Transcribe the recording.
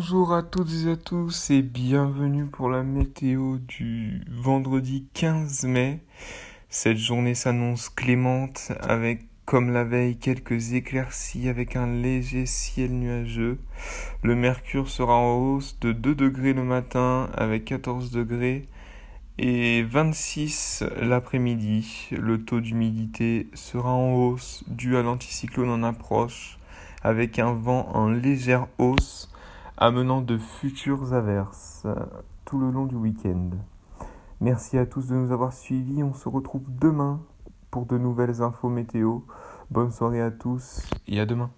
Bonjour à toutes et à tous et bienvenue pour la météo du vendredi 15 mai. Cette journée s'annonce clémente avec comme la veille quelques éclaircies avec un léger ciel nuageux. Le mercure sera en hausse de 2 degrés le matin avec 14 degrés et 26 l'après-midi. Le taux d'humidité sera en hausse dû à l'anticyclone en approche avec un vent en légère hausse amenant de futures averses tout le long du week-end. Merci à tous de nous avoir suivis. On se retrouve demain pour de nouvelles infos météo. Bonne soirée à tous et à demain.